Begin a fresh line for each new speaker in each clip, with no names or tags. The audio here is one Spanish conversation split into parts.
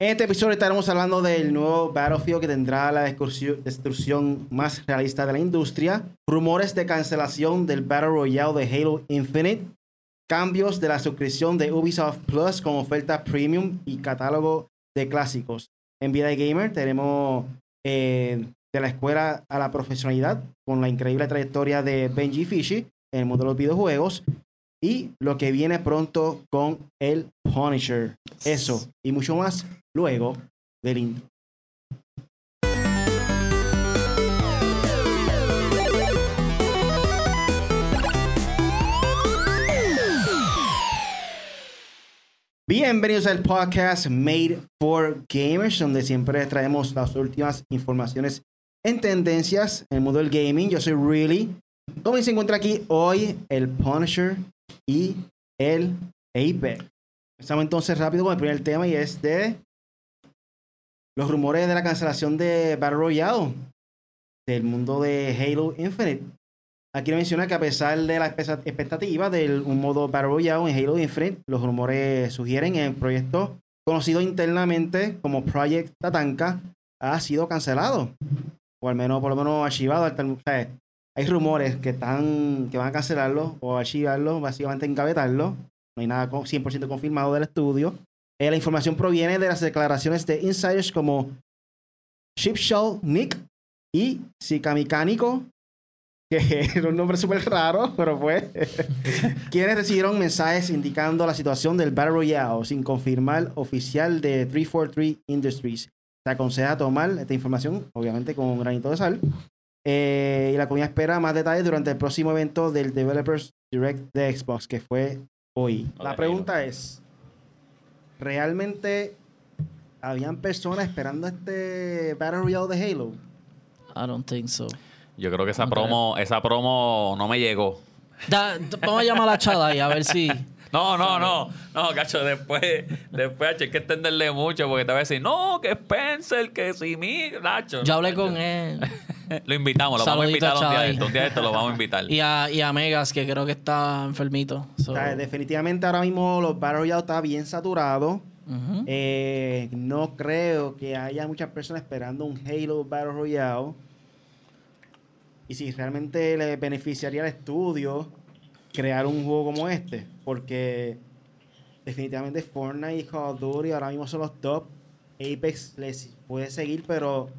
En este episodio estaremos hablando del nuevo Battlefield que tendrá la destrucción más realista de la industria, rumores de cancelación del Battle Royale de Halo Infinite, cambios de la suscripción de Ubisoft Plus con oferta premium y catálogo de clásicos. En Vida Gamer tenemos eh, de la escuela a la profesionalidad con la increíble trayectoria de Benji Fishy en el mundo de los videojuegos y lo que viene pronto con el Punisher. Eso y mucho más luego del intro. Bienvenidos al podcast Made for Gamers, donde siempre traemos las últimas informaciones en tendencias en el mundo del gaming. Yo soy Really. ¿Cómo se encuentra aquí hoy el Punisher y el Apex? Estamos entonces rápido con el primer tema y es de los rumores de la cancelación de Battle Royale del mundo de Halo Infinite. Aquí menciona que a pesar de la expectativa de un modo Battle Royale en Halo Infinite, los rumores sugieren que el proyecto conocido internamente como Project Tatanka ha sido cancelado. O al menos, por lo menos archivado. Hay rumores que están que van a cancelarlo o archivarlo, básicamente engavetarlo. No hay nada 100% confirmado del estudio. Eh, la información proviene de las declaraciones de insiders como Shipshell Nick y Sika Mecánico, que era un nombre súper raro, pero fue, quienes recibieron mensajes indicando la situación del Battle Royale sin confirmar oficial de 343 Industries. Se aconseja tomar esta información, obviamente, con un granito de sal. Eh, y la comunidad espera más detalles durante el próximo evento del Developers Direct de Xbox, que fue hoy. La pregunta es, ¿realmente habían personas esperando este Battle Royale de Halo?
I don't think so.
Yo creo que esa promo, esa promo no me llegó.
vamos a llamar a la chada y a ver si.
No, no, no, no, cacho, después, después hay que entenderle mucho porque te va a decir, no, que Spencer, que si mi, Nacho.
Yo hablé con él.
lo invitamos, lo vamos a invitar un día, de esto, un día de esto lo vamos a invitar.
Y a, y a Megas, que creo que está enfermito.
definitivamente ahora mismo los Battle Royale está bien saturado. Eh, no creo que haya muchas personas esperando un Halo Battle Royale. Y si realmente le beneficiaría al estudio crear un juego como este. Porque definitivamente Fortnite y Call of Duty ahora mismo son los top. Apex les puede seguir, pero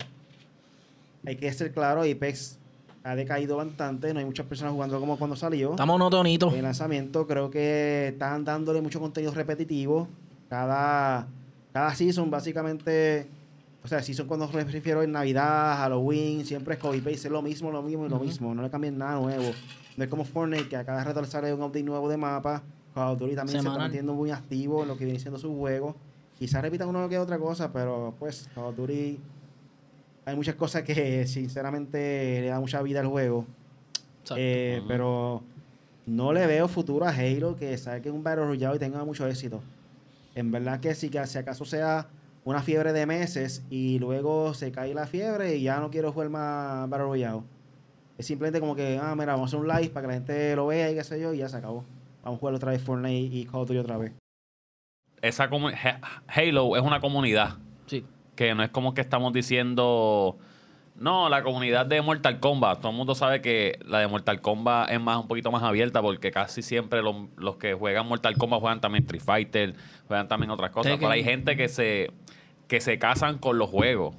hay que ser claro, Apex ha decaído bastante, no hay muchas personas jugando como cuando salió.
Estamos monotonitos.
En lanzamiento creo que están dándole mucho contenido repetitivo. Cada, cada season básicamente, o sea, season cuando me refiero en Navidad, Halloween, siempre es copy paste, es lo mismo, lo mismo y lo mismo, no le cambian nada nuevo. No es como Fortnite, que a cada rato le sale un update nuevo de mapa. Call of Duty también se está manteniendo muy activo en lo que viene siendo su juego. Quizás repitan uno que otra cosa, pero pues Call of Duty hay muchas cosas que sinceramente le da mucha vida al juego. Eh, pero no le veo futuro a Halo que saque un Battle Royale y tenga mucho éxito. En verdad que que si acaso sea una fiebre de meses y luego se cae la fiebre y ya no quiero jugar más Battle Royale. Es simplemente como que, ah, mira, vamos a hacer un live para que la gente lo vea y qué sé yo, y ya se acabó. Vamos a jugar otra vez Fortnite y Call of Duty otra vez.
Esa Halo es una comunidad.
Sí
que no es como que estamos diciendo, no, la comunidad de Mortal Kombat, todo el mundo sabe que la de Mortal Kombat es más un poquito más abierta porque casi siempre los, que juegan Mortal Kombat juegan también Street Fighter, juegan también otras cosas, pero hay gente que se, que se casan con los juegos.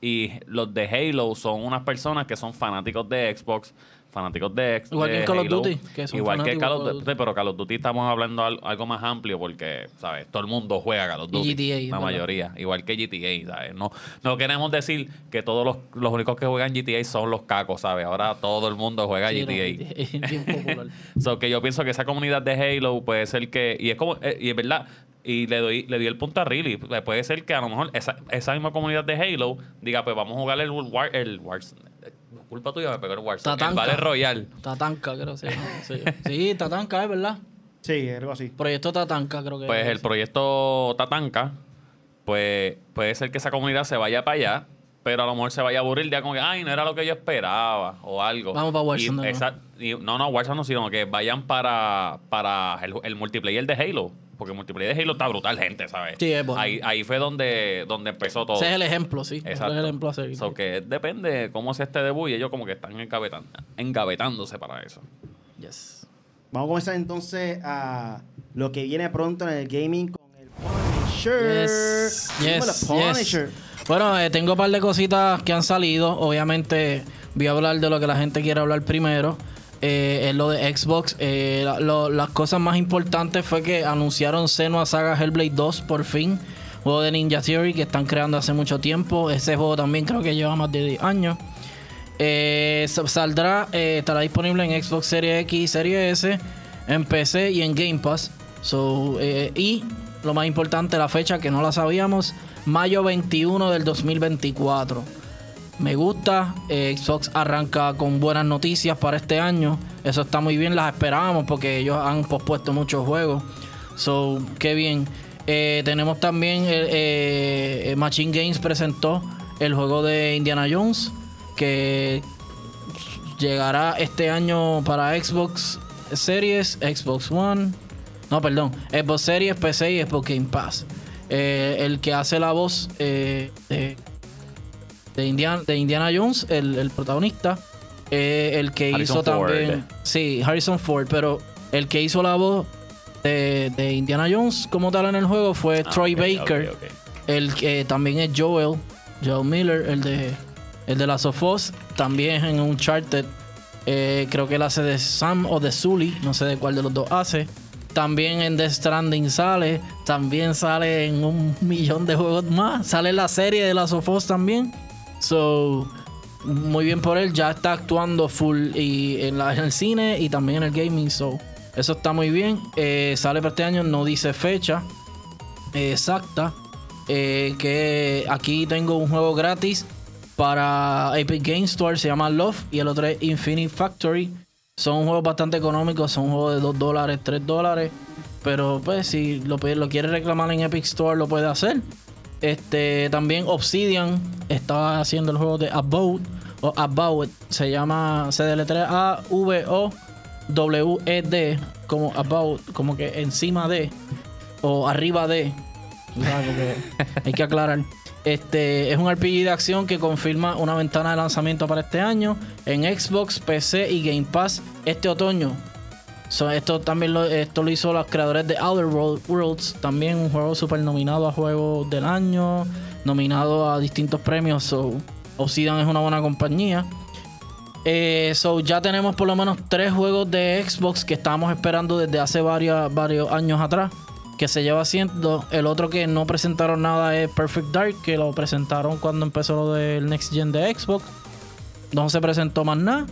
Y los de Halo son unas personas que son fanáticos de Xbox, fanáticos de Xbox.
Igual que Call of Duty.
igual que Call of Duty, pero Call of Duty estamos hablando algo más amplio porque, ¿sabes? Todo el mundo juega Call of Duty.
Y GTA.
La mayoría. Igual que GTA, ¿sabes? No, no queremos decir que todos los, los únicos que juegan GTA son los cacos, ¿sabes? Ahora todo el mundo juega GTA. so que yo pienso que esa comunidad de Halo puede ser que. Y es como. Eh, y es verdad. Y le doy, le di el punto a Riley. Puede ser que a lo mejor esa, esa misma comunidad de Halo diga, pues vamos a jugar el War, el Wars, culpa tuya me pegó el Warzone.
Tatanka.
El Vale Royal.
Tatanka, creo que sí. sí, Tatanka, es verdad.
Sí, algo así.
Proyecto Tatanka, creo que
Pues el proyecto Tatanka, pues puede ser que esa comunidad se vaya para allá, pero a lo mejor se vaya a aburrir ya como que, ay, no era lo que yo esperaba o algo.
Vamos para Warzone.
no, no, Warzone no, sino que vayan para, para el, multiplayer de Halo. Porque multiplayer de Halo está brutal, gente, ¿sabes?
Sí, es bueno.
Ahí, ahí fue donde, donde empezó todo.
Ese es el ejemplo, sí. Ese
Exacto.
es el ejemplo a seguir.
So que depende cómo sea este debut y ellos como que están engavetan- engavetándose para eso.
Yes.
Vamos a comenzar entonces a lo que viene pronto en el gaming con el Punisher.
Yes,
Dímelo,
yes,
Punisher.
yes. Bueno, eh, tengo un par de cositas que han salido. Obviamente, voy a hablar de lo que la gente quiere hablar primero. Eh, es lo de Xbox. Eh, lo- las cosas más importantes fue que anunciaron Senua Saga Hellblade 2 por fin. Juego de Ninja Theory que están creando hace mucho tiempo. Ese juego también creo que lleva más de 10 años. Eh, sa- saldrá, eh, estará disponible en Xbox Series X, Series S, en PC y en Game Pass. Y lo más importante, la fecha que no la sabíamos, mayo 21 del 2024. Me gusta, eh, Xbox arranca con buenas noticias para este año. Eso está muy bien, las esperábamos porque ellos han pospuesto muchos juegos. So, qué bien. Eh, tenemos también, eh, Machine Games presentó el juego de Indiana Jones que llegará este año para Xbox Series, Xbox One. No, perdón, Xbox Series, PC y Xbox Game Pass. El que hace la voz de, Indiana, de Indiana Jones, el, el protagonista, eh, el que
Harrison
hizo
Ford.
también. Sí, Harrison Ford, pero el que hizo la voz de, de Indiana Jones como tal en el juego fue
Ah,
Troy Baker. El que también es Joel, Joel Miller, el de el de Last of Us, también en Uncharted. Eh, creo que él hace de Sam o de Sully, no sé de cuál de los dos hace. También en The Stranding sale, también sale en un millón de juegos más. Sale en la serie de Last of Us también. So, muy bien por él, ya está actuando full y en, la- el cine y también en el gaming. So, eso está muy bien. Eh, sale para este año, no dice fecha eh, exacta. eh, que aquí tengo un juego gratis para Epic Game Store, se llama Love, y el otro es Infinite Factory. Son juegos bastante económicos, son juegos de 2 dólares, 3 dólares. Pero pues si lo, lo quiere reclamar en Epic Store, lo puede hacer. Este, también Obsidian estaba haciendo el juego de About o About, se llama, se deletrea A V O W E D como About, como que encima de o arriba de. hay que aclarar. Este es un RPG de acción que confirma una ventana de lanzamiento para este año en Xbox, PC y Game Pass este otoño. Esto también lo, esto lo hizo los creadores de Outer World- Worlds, también un juego super nominado a juego del año, nominado a distintos premios. So, Obsidian es una buena compañía. Eh, so ya tenemos por lo menos tres juegos de Xbox que estábamos esperando desde hace varios, varios años atrás. Que se lleva haciendo. El otro que no presentaron nada es Perfect Dark, que lo presentaron cuando empezó lo del Next Gen de Xbox. No se presentó más nada.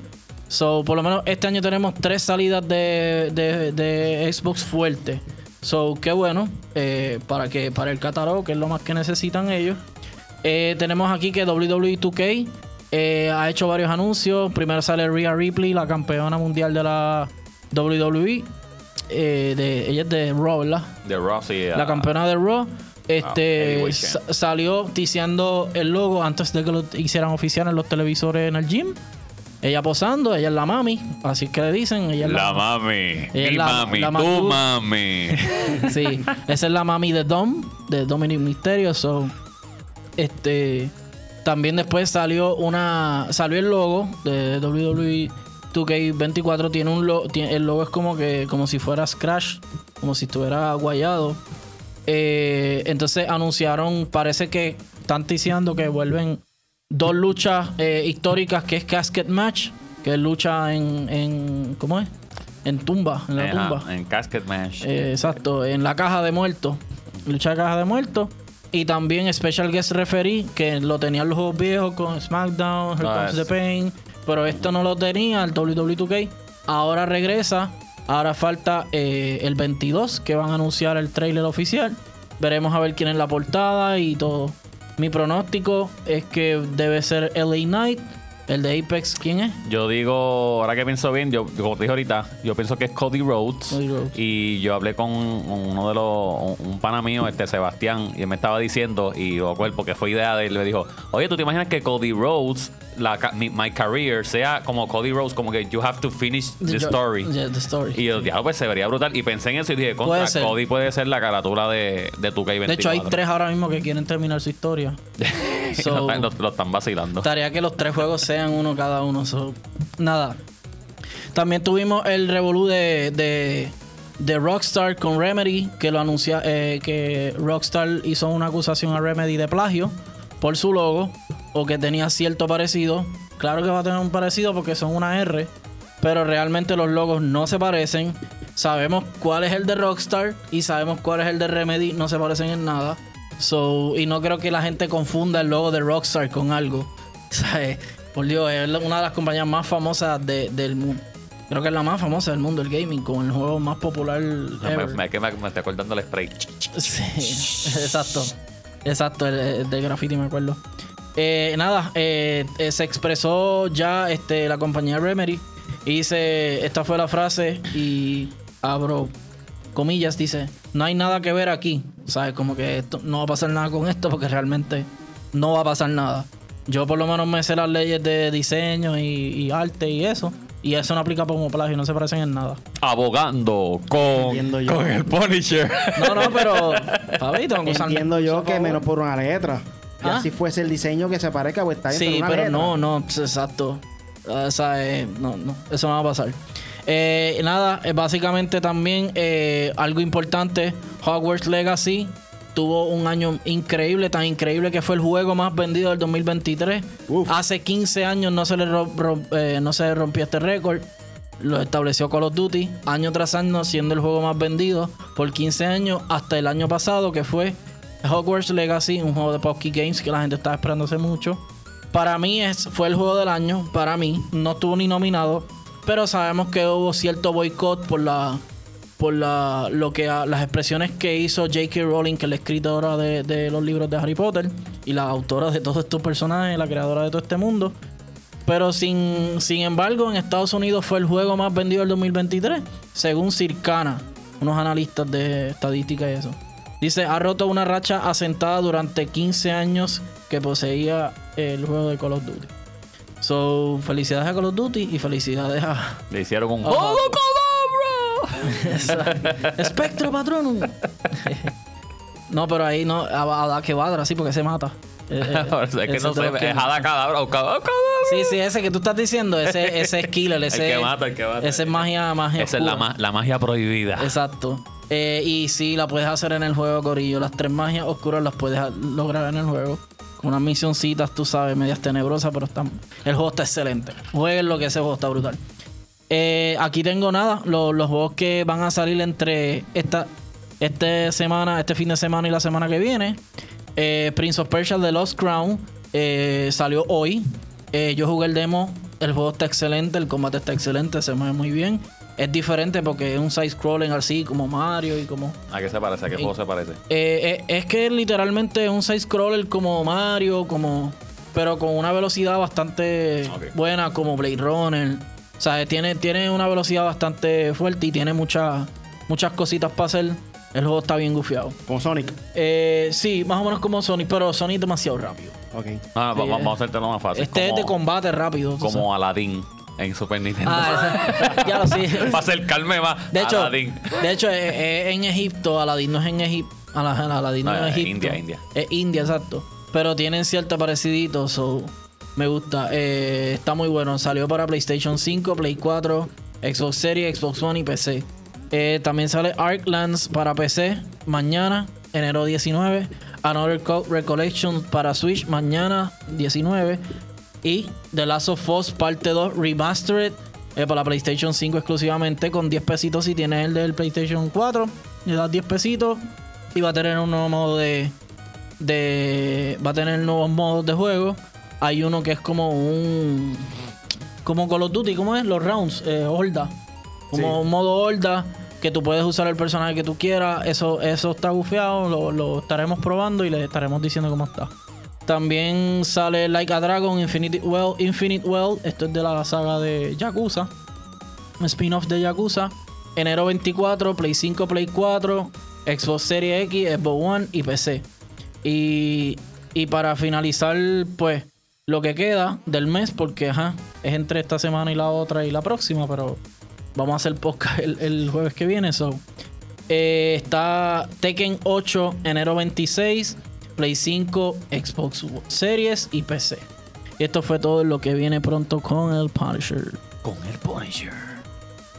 So, por lo menos este año tenemos tres salidas de, de- de Xbox fuerte. So, qué bueno. eh, para que para el catálogo, que es lo más que necesitan ellos. Eh, tenemos aquí que WWE 2K eh, ha hecho varios anuncios. Primero sale Rhea Ripley, la campeona mundial de la WWE. Eh, de, ella es de Raw, ¿verdad?
De Rossi.
La campeona de Raw. Este sa- salió ticiando el logo antes de que lo hicieran oficial en los televisores en el gym. Ella posando, ella es la mami, así que le dicen. Ella es
La mami.
Ella
Mi
la-
mami.
la
tu mami.
Sí, esa es la mami de Dom, de Dominic Mysterio. So, este, también después salió una, salió el logo de WWE 2K24. Tiene un lo- tiene- el logo es como que, como si fuera Scratch, como si estuviera guayado. Eh, entonces anunciaron, parece que están diciendo que vuelven dos luchas eh, históricas, que es Casket Match, que es lucha en, en ¿cómo es? En tumba, en la
Ajá,
tumba.
En Casket Match.
Eh, exacto, en la caja de muertos. Lucha de caja de muertos. Y también Special Guest Referee, que lo tenían los juegos viejos con SmackDown, Here
Ah,
Comes the. Pain. Pero esto no lo tenía el WWE2K. Ahora regresa. Ahora falta eh, el 22, que van a anunciar el trailer oficial. Veremos a ver quién es la portada y todo. Mi pronóstico es que debe ser LA Knight. El de Apex, ¿quién es?
Yo digo, ahora que pienso bien, yo, como te dije ahorita, yo pienso que es Cody Rhodes.
Cody Rhodes.
Y yo hablé con uno de los, un, un pana mío, este Sebastián, y él me estaba diciendo, y yo acuerdo porque fue idea de él, me dijo, oye, ¿tú te imaginas que Cody Rhodes la, mi- my career sea como Cody Rose, como que you have to finish the story.
Yeah, the story.
Y el diálogo pues se vería brutal. Y pensé en eso y dije, contra,
Puede.
Cody puede ser la carátula de, de 2K24.
de hecho, hay tres ahora mismo que quieren terminar su historia. So-
lo, están- lo- lo están vacilando.
Gustaría que los tres juegos sean uno cada uno. so, nada. También tuvimos el revolú de, de, de Rockstar con Remedy, que lo anuncia, eh, que Rockstar hizo una acusación a Remedy de plagio por su logo, o que tenía cierto parecido. Claro que va a tener un parecido porque son una R, pero realmente los logos no se parecen. Sabemos cuál es el de Rockstar y sabemos cuál es el de Remedy, no se parecen en nada. So, y no creo que la gente confunda el logo de Rockstar con algo. Sea, eh, por Dios, es una de las compañías más famosas de- del mundo. Creo que es la más famosa del mundo del gaming, con el juego más popular.
Me,
ever.
me, me, me estoy acordando el spray.
Sí, exacto. Exacto, el, el de graffiti me acuerdo. Eh, nada, eh, eh, se expresó ya este, la compañía Remedy. Y dice, esta fue la frase y abro comillas, dice, no hay nada que ver aquí. ¿Sabes? Como que esto, no va a pasar nada con esto porque realmente no va a pasar nada. Yo por lo menos me sé las leyes de diseño y, y arte y eso. Y eso no aplica como plagio, no se parecen en nada.
Abogando con, con el Punisher.
No, no, pero... Pabito, vamos a usar-
Entiendo yo que
favor.
menos por una letra. Y
¿Ah?
así fuese el diseño que se parezca, pues está bien,
Sí,
una
pero
letra.
no, no, pues, exacto. O sea, eh, no, no, eso no va a pasar. Eh, nada, eh, básicamente también eh, algo importante, Hogwarts Legacy tuvo un año increíble, tan increíble que fue el juego más vendido del 2023.
Uf.
Hace 15 años no se le eh, no se rompió este récord. Lo estableció Call of Duty año tras año siendo el juego más vendido por 15 años hasta el año pasado que fue Hogwarts Legacy, un juego de Pocky Games que la gente estaba esperando hace mucho. Para mí es, fue el juego del año, para mí, no estuvo ni nominado, pero sabemos que hubo cierto boicot por la por la, lo que las expresiones que hizo J.K. Rowling, que es la escritora de, de los libros de Harry Potter y la autora de todos estos personajes, la creadora de todo este mundo. Pero sin, sin embargo, en Estados Unidos fue el juego más vendido del 2023, según Circana, unos analistas de estadística y eso. Dice, ha roto una racha asentada durante 15 años que poseía el juego de Call of Duty. So, felicidades a Call of Duty y felicidades a...
Le hicieron un...
¡Oh, Espectro Patronum. no, pero ahí no, a, a que vadra, sí, porque se mata. Eh, eh,
es que
ese
no sé,
que-
es Hada Cadabra o Cadabra.
Sí, sí, ese que tú estás diciendo, ese, ese es killer, ese,
que mata, el que mata.
ese es magia, magia
Esa es la, magia prohibida.
Exacto. Eh, y sí, la puedes hacer en el juego, Corillo. Las tres magias oscuras las puedes lograr en el juego. Con unas misioncitas, tú sabes, medias tenebrosas, pero están... el juego está excelente. Jueguen lo que ese juego está brutal. Eh, aquí tengo nada, lo- los juegos que van a salir entre esta este semana, este fin de semana y la semana que viene. Eh, Prince of Persia The Lost Crown eh, salió hoy. Yo jugué el demo, el juego está excelente, el combate está excelente, se mueve muy bien. Es diferente porque es un side scrolling así como Mario y como
¿A qué se parece? ¿A qué juego se parece?
es que literalmente es un side scroller como Mario, como pero con una velocidad bastante buena como Blade Runner. O sea, tiene, tiene una velocidad bastante fuerte y tiene muchas muchas cositas para hacer. El juego está bien gufiado.
Como Sonic.
Eh, sí, más o menos como Sonic, pero Sonic es demasiado rápido.
Ok.
Ah,
Sí,
vamos
eh.
a hacértelo más fácil.
Este es
como,
de combate rápido. tú sabes.
como Aladdin en Super Nintendo.
Ah, ese- ya lo sí.
Para acercarme más.
De hecho,
Aladdin.
de hecho es, es en Egipto, Aladdin no es en Egipto. Aladdin no,
No,
es en Egipto.
India, India.
Es India, exacto. Pero tienen cierto parecido, so me gusta. Eh, está muy bueno. Salió para PlayStation 5, Play 4, Xbox Series, Xbox One y PC. Eh, también sale Arklands para PC mañana, enero 19. Another Code Recollection para Switch mañana 19. Y The Last of Us Parte 2 Remastered eh, para la PlayStation 5 exclusivamente con 10 pesitos si tienes el del PlayStation 4. Le das 10 pesitos y va a tener un nuevo modo de va a tener nuevos modos de juego. Hay uno que es como un como Call of Duty, ¿cómo es? Los rounds, eh, horda. Como
Sí.
un modo horda que tú puedes usar el personaje que tú quieras. Eso, eso está bufeado, lo, lo estaremos probando y le estaremos diciendo cómo está. También sale Like a Dragon, Infinite Well, Infinite Well. Esto es de la saga de Yakuza. Un spin-off de Yakuza. Enero 24, Play 5, Play 4, Xbox Series X, Xbox One y PC. Y, y para finalizar, pues, lo que queda del mes, porque ajá, es entre esta semana y la otra y la próxima, pero vamos a hacer podcast el, el jueves que viene. So. Eh, está Tekken 8, enero 26, Play 5, Xbox Series y PC. Y esto fue todo lo que viene pronto con el Punisher.
Con el Punisher.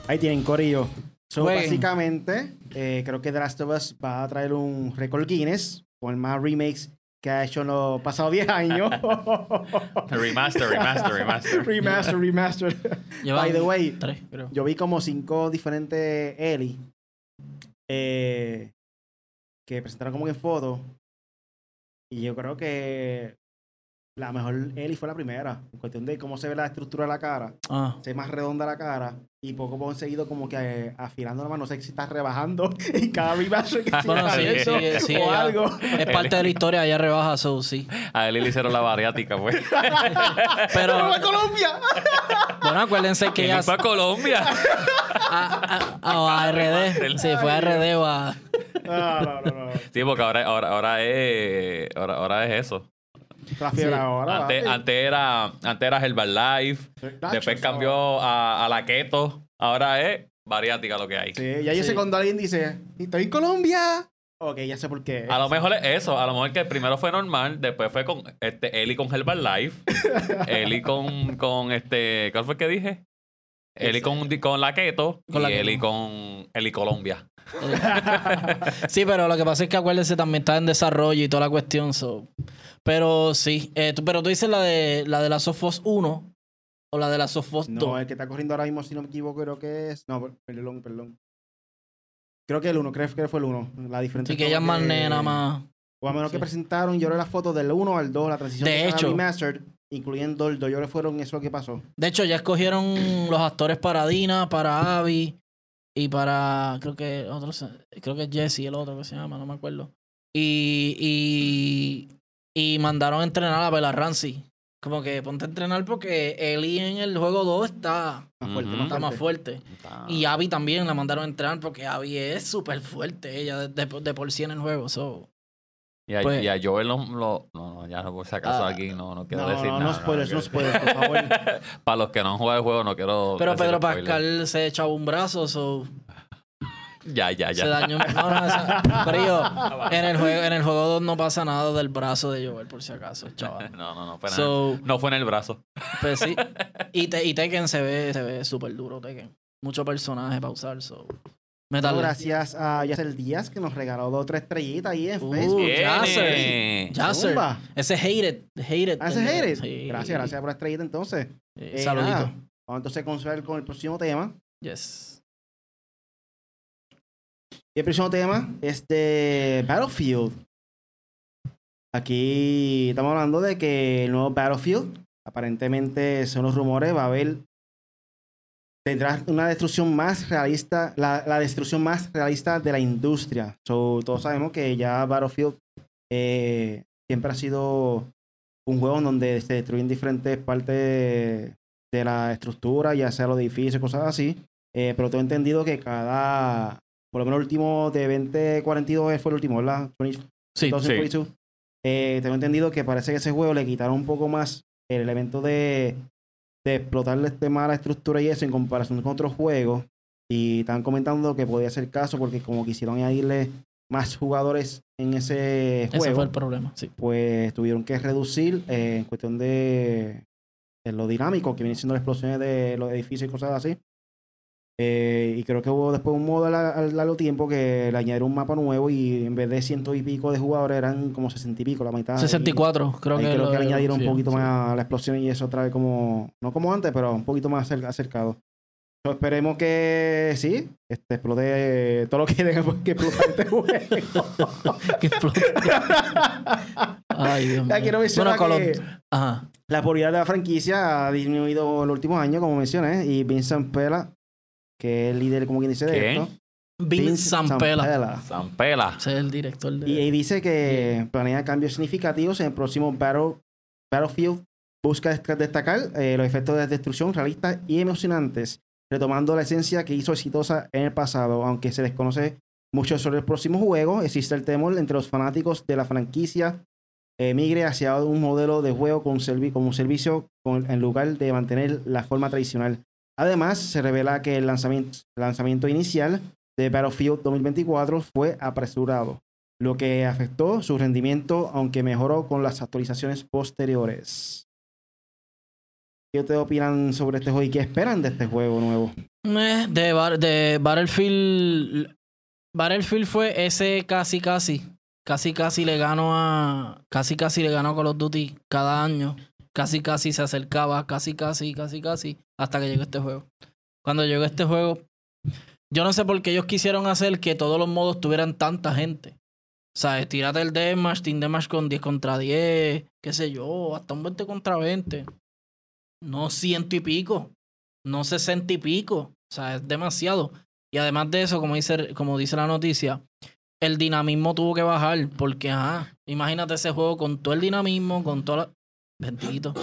Ahí tienen Corillo. So, básicamente, eh, creo que The Last of Us va a traer un récord Guinness con el más remakes que ha hecho en los pasados 10 años.
Remaster, remaster, remaster.
remaster, remaster. By the way,
tres, creo.
yo vi como cinco diferentes Ellie eh, que presentaron como que en fotos. Y yo creo que la mejor Ellie fue la primera. En cuestión de cómo se ve la estructura de la cara.
Ah,
Se ve más redonda la cara. Y poco a poco seguido como que eh, afilando la mano. No sé si estás rebajando en cada remaster que se
Bueno, sí, sí, sí,
o algo.
es parte de la historia, ella rebaja, so sí.
A él le hicieron la bariátrica, pues.
Pero,
¡Vamos a Colombia!
bueno, acuérdense que ella.
fue a Colombia.
A, a- a RD. Sí, fue a RD o a.
No, no, no, no.
Sí, porque ahora, ahora, ahora es. Ahora, ahora es eso.
La fiebre
Sí.
ahora.
Antes, era, antes era Herbalife. Después cambió a, a la keto. Ahora es bariátrica lo que hay.
Sí, ya yo sé cuando alguien dice, estoy en Colombia. Ok, ya sé por qué.
A lo mejor es eso. A lo mejor que primero fue normal, después fue con este Eli con Herbalife. Eli con, con este. ¿Cuál fue el que dije? Eli con, con la keto.
Con la
y
keto.
Eli con Eli Colombia.
Sí, pero lo que pasa es que acuérdense también está en desarrollo y toda la cuestión. so. Pero sí, eh, tú- pero tú dices la de la de la Sofos 1 o la de la Sofos 2.
No, el que está corriendo ahora mismo, si no me equivoco, creo que es. No, per- perdón, perdón. Creo que el uno, creo que fue el uno. La diferencia
Así que ella es más nena, más.
O a menos que
sí.
presentaron, yo creo las fotos del 1 al 2, la transición
De hecho.
remastered, incluyendo el 2, yo que fueron eso lo que pasó.
De hecho, ya escogieron los actores para Dina, para Abby y para. Creo que otros. Creo que es Jesse, el otro que se llama, no me acuerdo. Y. Y, y mandaron a entrenar a Bella Ramsey. Como que ponte a entrenar porque Ellie en el juego 2 está,
Más fuerte,
está más
fuerte.
Y Abby también la mandaron a entrenar porque Abby es súper fuerte, ella de, de- de por sí en el juego. so.
Y a,
Pues-
y a Joel lo, lo- No, no, ya por si acaso
Ah,
aquí no, no quiero
No,
decir
no,
nada.
no spoilers, no spoilers, por favor.
Para los que no han jugado el juego, no quiero.
Pero Pedro
spoiler.
Pascal se echaba un brazo, so,
Ya, ya, ya.
se dañó. No, no, yo, en el juego, en el juego 2 no pasa nada del brazo de Joel, por si acaso, chaval.
No, no, no fue, nada.
So,
no fue en el brazo.
pues sí. Y, te, y Tekken se ve, se ve súper duro, Tekken. Mucho personaje para usar, so. Metal
gracias a Yacel Díaz que nos regaló dos o tres estrellitas ahí en
Uh,
Facebook.
Yasser. Yasser.
Zumba.
Ese hated, hated.
Ah, ese es Jerez.
Sí.
Gracias, gracias por la estrellita entonces.
Eh,
Eh,
saludito.
nada, Vamos entonces a comenzar con el próximo tema.
Yes.
Y el próximo tema es de Battlefield. Aquí estamos hablando de que el nuevo Battlefield, aparentemente, son los rumores, va a haber. Tendrá una destrucción más realista, la, destrucción más realista de la industria. Todos sabemos que ya Battlefield eh, siempre ha sido un juego en donde se destruyen diferentes partes de la estructura, ya sea los edificios, cosas así. Eh, pero tengo entendido que cada, por lo menos el último de 2042 fue el último, ¿verdad? 20
Sí,
2042. Eh, tengo entendido que parece que ese juego le quitaron un poco más el elemento de, de explotarle este mala estructura y eso en comparación con otros juegos. Y están comentando que podía ser caso porque como quisieron añadirle más jugadores en ese
ese
juego,
fue el problema, sí.
pues tuvieron que reducir eh, en cuestión de, de lo dinámico que viene siendo las explosiones de los edificios y cosas así. Eh, y creo que hubo después un modo al, largo tiempo que le añadieron un mapa nuevo y en vez de ciento y pico de jugadores eran como sesenta y pico, la mitad.
64, creo
Ahí
que.
creo
lo-
que le añadieron
sí,
un poquito
sí.
más a la explosión y eso otra vez como, no como antes, pero un poquito más acer- acercado. So, esperemos que sí, este, explote todo lo que tenga que explotar este juego.
Que explote. Ay, Dios mío.
quiero mencionar
of-
que-
Ajá.
La popularidad de la franquicia ha disminuido en los últimos años, como mencioné, y Vincent Pela, que es el líder, como quien dice, de
¿Quién?
esto.
Vince Zampella.
Zampella.
Zampela.
Ese es el director de.
Y, y dice que planea cambios significativos en el próximo Battle, Battlefield. Busca dest- destacar eh, los efectos de destrucción realistas y emocionantes, retomando la esencia que hizo exitosa en el pasado. Aunque se desconoce mucho sobre el próximo juego, existe el temor entre los fanáticos de la franquicia eh, migre hacia un modelo de juego con servi como servicio con, en lugar de mantener la forma tradicional. Además, se revela que el lanzamiento, lanzamiento inicial de Battlefield 2024 fue apresurado, lo que afectó su rendimiento, aunque mejoró con las actualizaciones posteriores. ¿Qué ustedes opinan sobre este juego y qué esperan de este juego nuevo?
Eh, de, Bar- de Battlefield. Battlefield fue ese casi casi. Casi casi le ganó a. Casi casi le ganó a Call of Duty cada año. Casi casi se acercaba. Casi casi, casi casi. Hasta que llegó este juego. Cuando llegó este juego. Yo no sé por qué ellos quisieron hacer que todos los modos tuvieran tanta gente. O sea, tírate el Deathmatch, Team Deathmatch con 10 contra 10, qué sé yo, hasta un 20 contra 20. No ciento y pico no 60 y pico. O sea, es demasiado. Y además de eso, como dice, como dice la noticia, el dinamismo tuvo que bajar. Porque, ajá, imagínate ese juego con todo el dinamismo, con toda la. Bendito.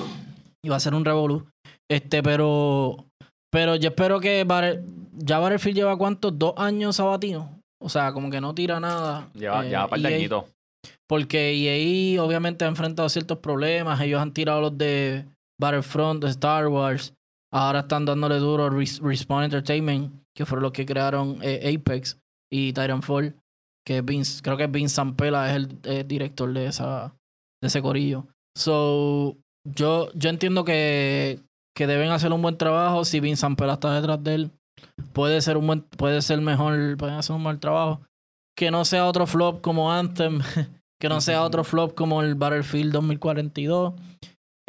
Iba a ser un revolú. Este, pero. Pero yo espero que Battle- ya Battlefield lleva cuántos? Dos años sabatino. O sea, como que no tira nada.
Lleva,
Eh,
lleva par de
EA
añitos.
porque EA obviamente ha enfrentado ciertos problemas. Ellos han tirado los de Battlefront, de Star Wars. Ahora están dándole duro a Res- Respawn Entertainment, que fueron los que crearon eh, Apex y Titanfall. Que Vince, creo que Vince Zampella es el eh, director de esa de ese corillo. So, yo, yo entiendo que, que deben hacer un buen trabajo. Si Vince Zampella está detrás de él, puede ser un buen, puede ser mejor, pueden hacer un mal trabajo. Que no sea otro flop como Anthem, que no sea otro flop como el Battlefield 2042.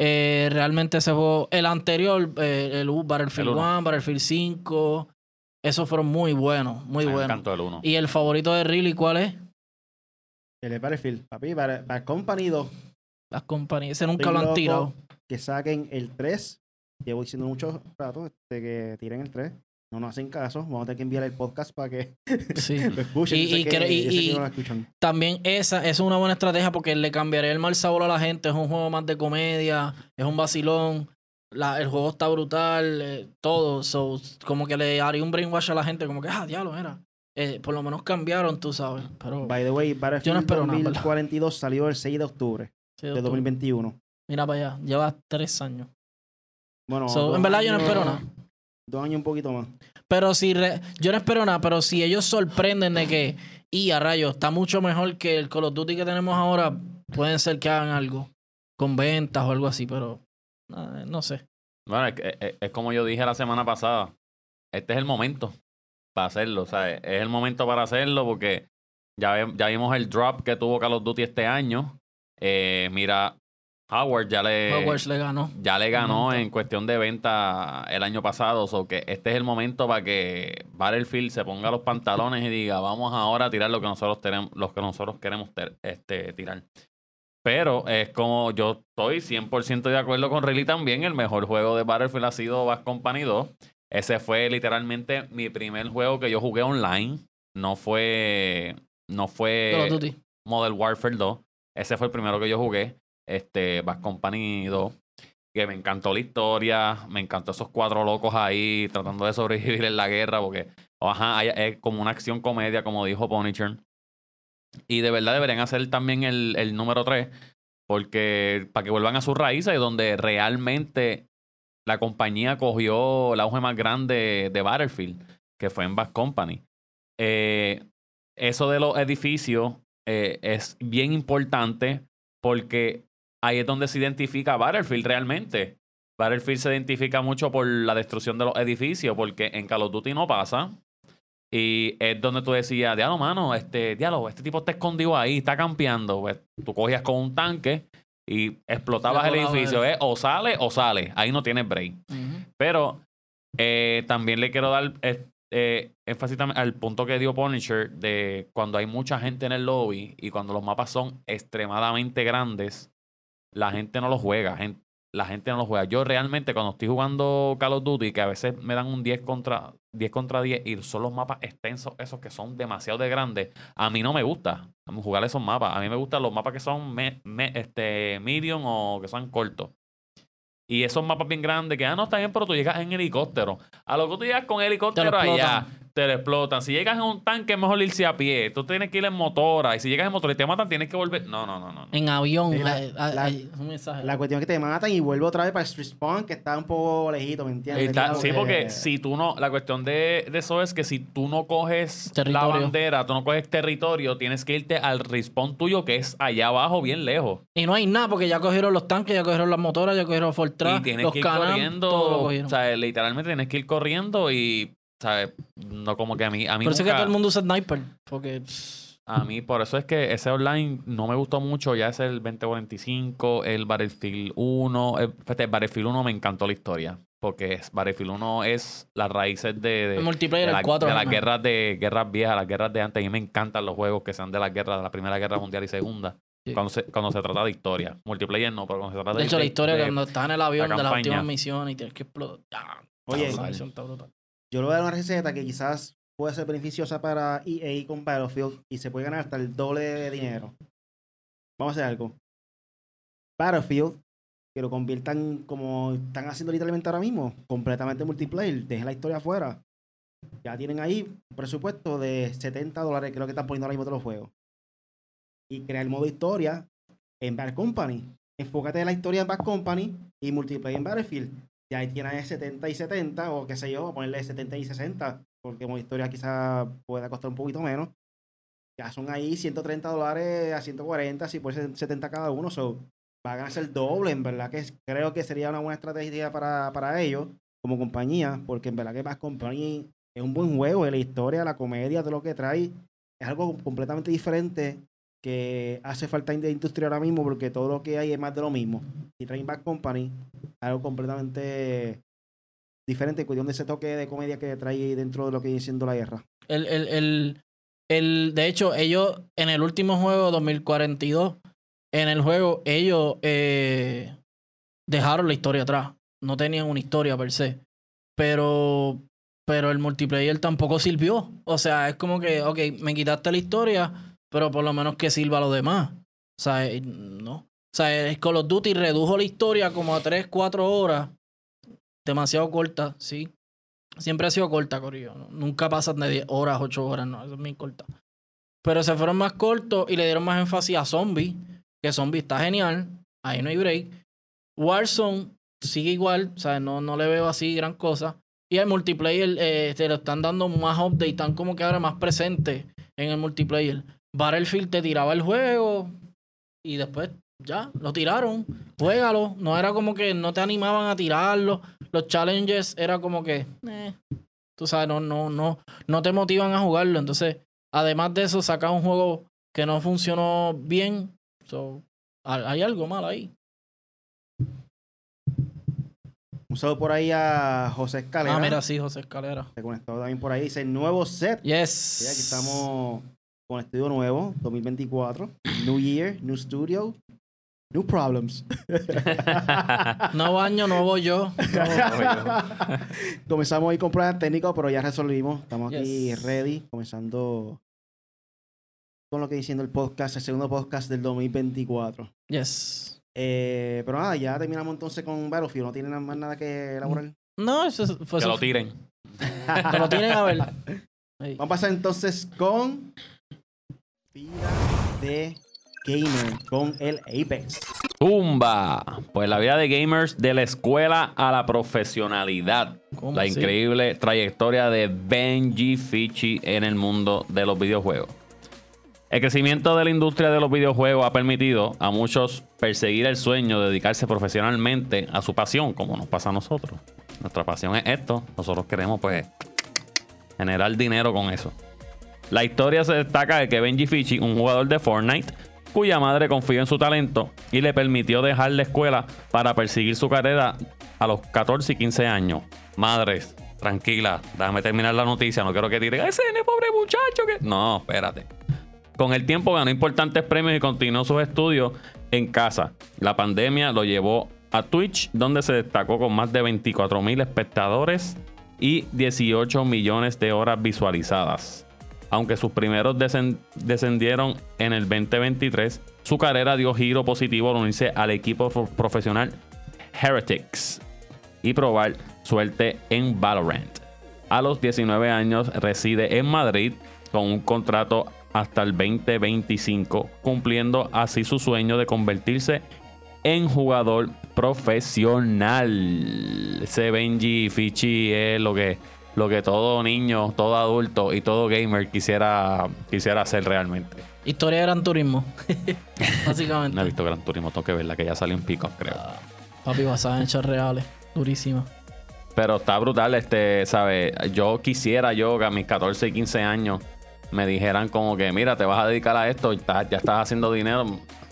Eh, realmente ese juego, el anterior, eh, el Battlefield
El
1,
uno.
Battlefield 5, esos fueron muy buenos, muy
Me
buenos.
encantó el uno.
Y el favorito de Riley, ¿cuál es?
El Battlefield, papi, para, para Company 2,
Las compañías. Ese nunca
Estoy
lo han tirado.
que saquen el 3. Llevo diciendo mucho rato este, que tiren el 3. No nos hacen caso. Vamos a tener que enviar el podcast para que
Sí.
lo escuchen.
Y-
que- que no.
También esa, esa es una buena estrategia porque le cambiaría el mal sabor a la gente. Es un juego más de comedia, es un vacilón. La- el juego está brutal, eh, todo. So, como que le haría un brainwash a la gente, como que, ah, diablo, era. Eh, por lo menos cambiaron, tú sabes. Pero
By the way, Battlefield
nada, ¿verdad?
2042 salió el 6 de octubre
sí,
de
doctor.
2021.
Mira para allá, lleva tres años.
Bueno,
So, en verdad yo no espero nada.
Dos años un poquito más.
Pero si re- yo no espero nada, pero si ellos sorprenden de que, y a rayos, está mucho mejor que el Call of Duty que tenemos ahora, pueden ser que hagan algo con ventas o algo así, pero no sé.
Bueno, es, que- es- es como yo dije la semana pasada. Este es el momento para hacerlo. O sea, es el momento para hacerlo porque ya, ya vimos el drop que tuvo Call of Duty este año. Eh, mira, Howard ya le,
ganó.
ya le ganó en cuestión de venta el año pasado. So que este es el momento para que Battlefield se ponga los pantalones y diga, vamos ahora a tirar lo que nosotros tenemos, lo que nosotros queremos ter- este, tirar. Pero es como yo estoy 100% de acuerdo con Riley también. El mejor juego de Battlefield ha sido Bad Company 2. Ese fue literalmente mi primer juego que yo jugué online. No fue. No fue.
Call of Duty.
Modern Warfare 2. Ese fue el primero que yo jugué. Este, Bad Company 2. Que me encantó la historia. Me encantó esos cuatro locos ahí tratando de sobrevivir en la guerra. Porque, ajá, es como una acción comedia, como dijo Punisher. Y de verdad deberían hacer también el, el número 3. Porque para que vuelvan a sus raíces, donde realmente la compañía cogió el auge más grande de Battlefield, que fue en Bad Company. Eh, eso de los edificios eh, es bien importante porque ahí es donde se identifica Battlefield realmente. Battlefield se identifica mucho por la destrucción de los edificios, porque en Call of Duty no pasa. Y es donde tú decías, diálogo, mano, este, diálogo, este tipo está escondido ahí, está campeando. Pues, tú cogías con un tanque y explotabas el edificio. ¿eh? O sale o sale. Ahí no tienes break. Pero eh, también le quiero dar eh, eh, énfasis al punto que dio Punisher de cuando hay mucha gente en el lobby y cuando los mapas son extremadamente grandes, la gente no los juega. la gente no los juega. Yo realmente cuando estoy jugando Call of Duty, que a veces me dan un 10 contra 10 contra 10 y son los mapas extensos, esos que son demasiado de grandes, a mí no me gusta jugar esos mapas. A mí me gustan los mapas que son me- este, medium o que son cortos. Y esos mapas bien grandes que, ah, no, está bien, pero tú llegas en helicóptero. A lo que tú llegas con helicóptero allá. Te lo explotan. Si llegas en un tanque, es mejor irse a pie. Tú tienes que ir en motora. Y si llegas en motora y te matan, tienes que volver. No, no, no, no. no.
En avión.
La-
hay- hay-
la-
hay un mensaje.
La cuestión es que te matan y vuelvo otra vez para el Spawn, que está un poco lejito, ¿me entiendes?
Está- sí,
que-
porque si tú no, la cuestión de, de eso es que si tú no coges la bandera, tú no coges territorio, tienes que irte al respawn tuyo que es allá abajo, bien lejos.
Y no hay nada porque ya cogieron los tanques, ya cogieron las motoras, ya cogieron Fortran,
y tienes
los
que ir
Can-Am,
corriendo, o sea, literalmente tienes que ir corriendo y, ¿sabes? No como que a mí, a mí
Por eso es que todo el mundo usa sniper. Porque.
A mí, por eso es que ese online no me gustó mucho. Ya es el 2045, el Battlefield 1. El, Battlefield 1 me encantó la historia. Porque es, Battlefield 1 es las raíces de, de,
El multiplayer,
de,
el
la-
4
de las guerras de guerras viejas, las guerras de antes. A mí me encantan los juegos que sean de las guerras, de la Primera Guerra Mundial y Segunda.
Sí.
Cuando, se, cuando se trata de historia. Multiplayer no, pero cuando se trata de
de hecho, la historia
de-
cuando estás en el avión
la
de las últimas misiones y tienes que explotar.
Oye, Yo le voy a dar una receta que quizás puede ser beneficiosa para EA con Battlefield y se puede ganar hasta el doble de dinero. Vamos a hacer algo. Battlefield, que lo conviertan como están haciendo literalmente ahora mismo, completamente multiplayer, dejen la historia afuera. Ya tienen ahí un presupuesto de 70 dólares, lo que están poniendo ahora mismo todos los juegos. Y crear el modo historia en Bad Company. Enfócate en la historia en Bad Company y multiplayer en Battlefield. Y ahí tienes 70 y 70, o qué sé yo, ponerle 70 y 60, porque modo historia quizá pueda costar un poquito menos. Ya son ahí 130 dólares a 140, si puede ser 70 cada uno, so, va a ganarse el doble, en verdad que creo que sería una buena estrategia para, para ellos como compañía, porque en verdad que Bad Company es un buen juego, la historia, la comedia, todo lo que trae, es algo completamente diferente que hace falta la industria ahora mismo, porque todo lo que hay es más de lo mismo. Y traen Bad Company, algo completamente diferente en cuestión de ese toque de comedia que trae dentro de lo que viene siendo la guerra.
El, el, el, el- de hecho, ellos en el último juego 2042, en el juego, ellos eh, dejaron la historia atrás. No tenían una historia per se. Pero, pero el multiplayer tampoco sirvió. O sea, es como que, ok, me quitaste la historia, pero por lo menos que sirva a los demás. O sea, eh, no. O sea, Call of Duty redujo la historia como a 3, 4 horas. Demasiado corta, sí. Siempre ha sido corta, Corillo. Nunca pasan de 10 horas, 8 horas, no, eso es muy corta. Pero se fueron más cortos y le dieron más énfasis a Zombie, que Zombie está genial, ahí no hay break. Warzone sigue igual, o sea, no, no le veo así gran cosa. Y el multiplayer eh, te lo están dando más update, están como que ahora más presentes en el multiplayer. Battlefield te tiraba el juego y después ya, lo tiraron, juégalo. No era como que no te animaban a tirarlo. Los challenges era como que, eh, tú sabes, no, no, no, no te motivan a jugarlo. Entonces, además de eso, sacas un juego que no funcionó bien. So, hay algo mal ahí.
Un saludo por ahí a José Escalera.
Ah, mira, sí, José Escalera.
Se conectó también por ahí. Dice nuevo set.
Yes.
Sí, aquí estamos con estudio nuevo, 2024. New Year, New Studio, New Problems.
Nuevo año, nuevo yo.
Comenzamos ahí con problemas técnicos, pero ya resolvimos. Estamos aquí
Yes.
ready, comenzando con lo que diciendo el podcast, el segundo podcast del 2024.
Yes.
Eh, pero nada, ya terminamos entonces con Battlefield. No tienen más nada que elaborar.
No, eso fue
que
eso
lo tiren.
Que lo tienen a ver.
Vamos a pasar entonces con vida de gamer con el Apex.
Tumba. Pues la vida de gamers de la escuela a la profesionalidad.
¿Cómo
La
así?
increíble trayectoria de Benji Fichi en el mundo de los videojuegos. El crecimiento de la industria de los videojuegos ha permitido a muchos perseguir el sueño de dedicarse profesionalmente a su pasión, como nos pasa a nosotros. Nuestra pasión es esto. Nosotros queremos, pues, generar dinero con eso. La historia se destaca de que Benji Fichi, un jugador de Fortnite, cuya madre confió en su talento y le permitió dejar la escuela para perseguir su carrera a los 14 y 15 años. Madres, tranquila, déjame terminar la noticia, no quiero que digan, ese nene pobre muchacho que... No, espérate. Con el tiempo ganó importantes premios y continuó sus estudios en casa. La pandemia lo llevó a Twitch, donde se destacó con más de 24 mil espectadores y 18 millones de horas visualizadas. Aunque sus primeros descen- descendieron en el 2023, su carrera dio giro positivo al unirse al equipo pro- profesional Heretics y probar suerte en Valorant. a los 19 años reside en Madrid con un contrato hasta el 2025, cumpliendo así su sueño de convertirse en jugador profesional. Ese Benji Fichi es lo que, lo que todo niño, todo adulto y todo gamer quisiera, quisiera hacer realmente.
Historia de Gran Turismo. Básicamente.
No he visto Gran Turismo, tengo que verla, que ya salió en pico, creo.
Papi, basada en hechos reales. Durísima.
Pero está brutal, este, ¿sabes? Yo quisiera yo que a mis 14 y 15 años me dijeran como que, mira, te vas a dedicar a esto, ya, ya estás haciendo dinero.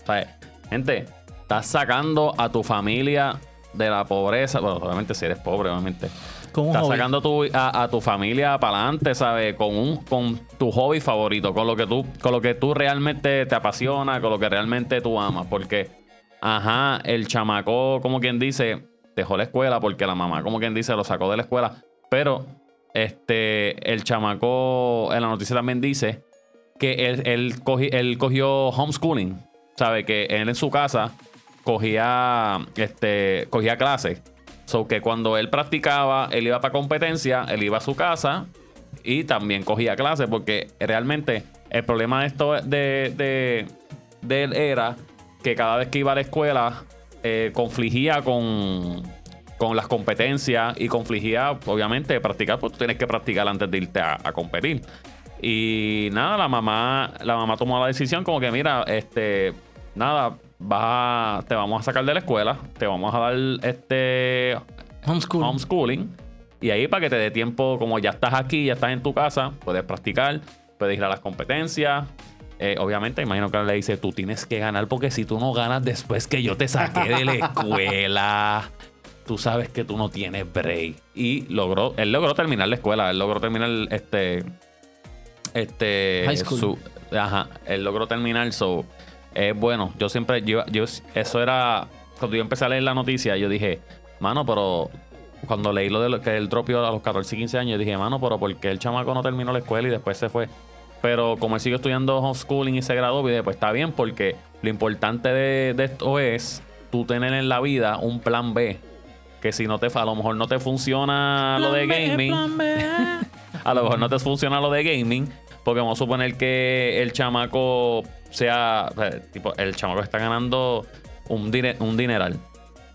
¿Sabes? Gente, estás sacando a tu familia de la pobreza. Bueno, obviamente si eres pobre, obviamente.
Con un
Estás
hobby.
sacando tu- a, a tu familia para adelante, ¿sabes? Con un, con tu hobby favorito, con lo que tú, con lo que tú realmente te apasiona, con lo que realmente tú amas. Porque, ajá, el chamaco, como quien dice, dejó la escuela porque la mamá, como quien dice, lo sacó de la escuela. Pero, este, el chamaco en la noticia también dice que él, él, cogi- él cogió homeschooling. ¿Sabe? Que él en su casa cogía, este, cogía clases. So que cuando él practicaba, él iba para competencia, él iba a su casa y también cogía clases. Porque realmente el problema de esto de, de, él era que cada vez que iba a la escuela eh, confligía con, con las competencias y confligía, obviamente, practicar, pues tú tienes que practicar antes de irte a, a competir. Y nada, la mamá, la mamá tomó la decisión como que, mira, este, nada, vas a- te vamos a sacar de la escuela, te vamos a dar este
Homeschool.
homeschooling. Y ahí para que te dé tiempo, como ya estás aquí, ya estás en tu casa, puedes practicar, puedes ir a las competencias. Eh, obviamente, imagino que le dice, tú tienes que ganar porque si tú no ganas después que yo te saqué de la escuela, tú sabes que tú no tienes break. Y logró, él logró terminar la escuela, él logró terminar este, este,
High school.
su- ajá, él logró terminar, so, es bueno, yo siempre, yo, yo, eso era, cuando yo empecé a leer la noticia, yo dije, mano, pero cuando leí lo de lo que él dropió a los 14 y 15 años, yo dije, mano, pero ¿por qué el chamaco no terminó la escuela y después se fue? Pero como él siguió estudiando homeschooling y se graduó, dije, pues está bien, porque lo importante de, de esto es tú tener en la vida un plan B. Que si no te, a lo mejor no te funciona lo de gaming, a lo mejor no te funciona lo de gaming, porque vamos a suponer que el chamaco sea, o sea, tipo, el chamaco está ganando un, un dineral.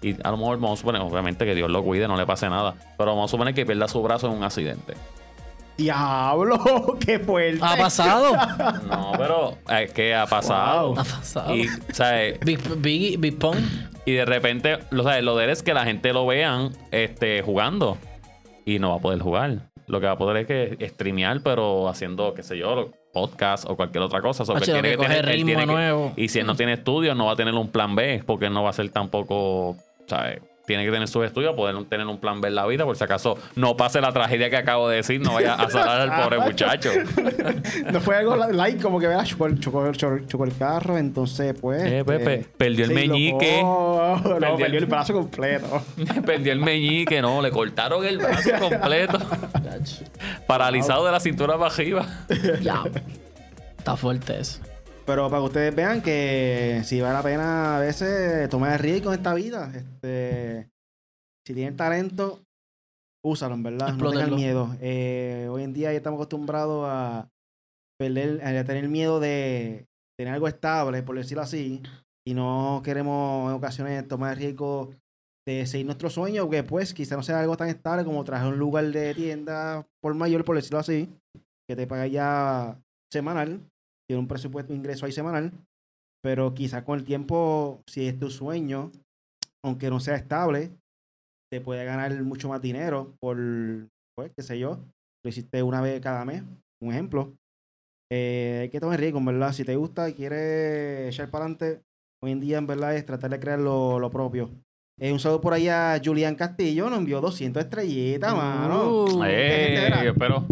Y a lo mejor vamos a suponer, obviamente que Dios lo cuide, no le pase nada. Pero vamos a suponer que pierda su brazo en un accidente.
Diablo, qué fuerte.
Ha pasado.
No, pero es que ha pasado.
Ha pasado.
Y, ¿sabes?
Big, Big, Big Pong.
Y de repente, lo, ¿sabes? lo de él es que la gente lo vean este, jugando. Y no va a poder jugar. Lo que va a poder es que streamear, pero haciendo, qué sé yo, podcast o cualquier otra cosa. Tiene
que
tener-
ritmo
tiene que-
nuevo.
y si él no tiene estudios, no va a tener un plan B, porque no va a ser tampoco, ¿sabes? Tiene que tener sus estudios, poder tener un plan B en la vida, por si acaso no pase la tragedia que acabo de decir, no vaya a salar al pobre muchacho.
No fue algo like como que vea, chocó, el- chocó, el- chocó, chocó el carro, entonces pues.
Eh, Pepe,
eh,
perdió el meñique.
No,
Perdió
perdió,
el-
el brazo completo.
Perdió el meñique, no, le cortaron el brazo completo. Paralizado de la cintura para arriba.
Ya. Está fuerte eso.
Pero para que ustedes vean que si vale la pena a veces tomar el riesgo en esta vida. Este, si tienen talento, úsalo, en verdad. No tengan miedo. Eh, hoy en día ya estamos acostumbrados a perder, a tener miedo de tener algo estable, por decirlo así. Y no queremos en ocasiones tomar el riesgo de seguir nuestro sueño, porque pues quizá no sea algo tan estable como traer un lugar de tienda por mayor, por decirlo así, que te paga ya semanal, tiene un presupuesto de ingreso ahí semanal, pero quizá con el tiempo, si es tu sueño, aunque no sea estable, te puede ganar mucho más dinero por, pues, qué sé yo, lo hiciste una vez cada mes, un ejemplo. Eh, hay que tomar riesgo, verdad. Si te gusta y quieres echar para adelante, hoy en día, en verdad, es tratar de crear lo, lo propio. Eh, un saludo por ahí a Julián Castillo, nos envió 200 estrellitas, mano.
Uh.
Eh, yo espero.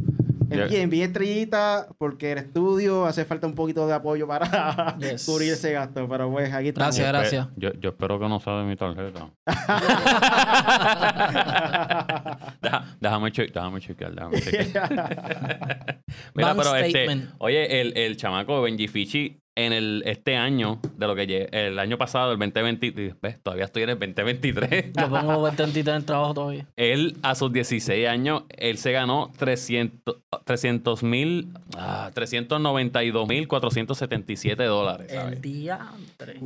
Yo-
Envíe, envíe estrellitas porque el estudio hace falta un poquito de apoyo para
Yes.
cubrir ese gasto. Pero pues aquí estamos.
Gracias, gracias.
Yo, yo espero que no sea de mi tarjeta. Deja- déjame, che- déjame chequear, déjame chequear. Mira,
Bank
pero este, oye, el, el chamaco Benji Fichi en el, este año, de lo que el año pasado, el 2020, ¿ves? todavía estoy en el 2023.
Yo pongo 23 en el trabajo todavía.
Él, a sus 16 años, él se ganó 300 mil, ah, 392 mil 477 dólares.
El diantre.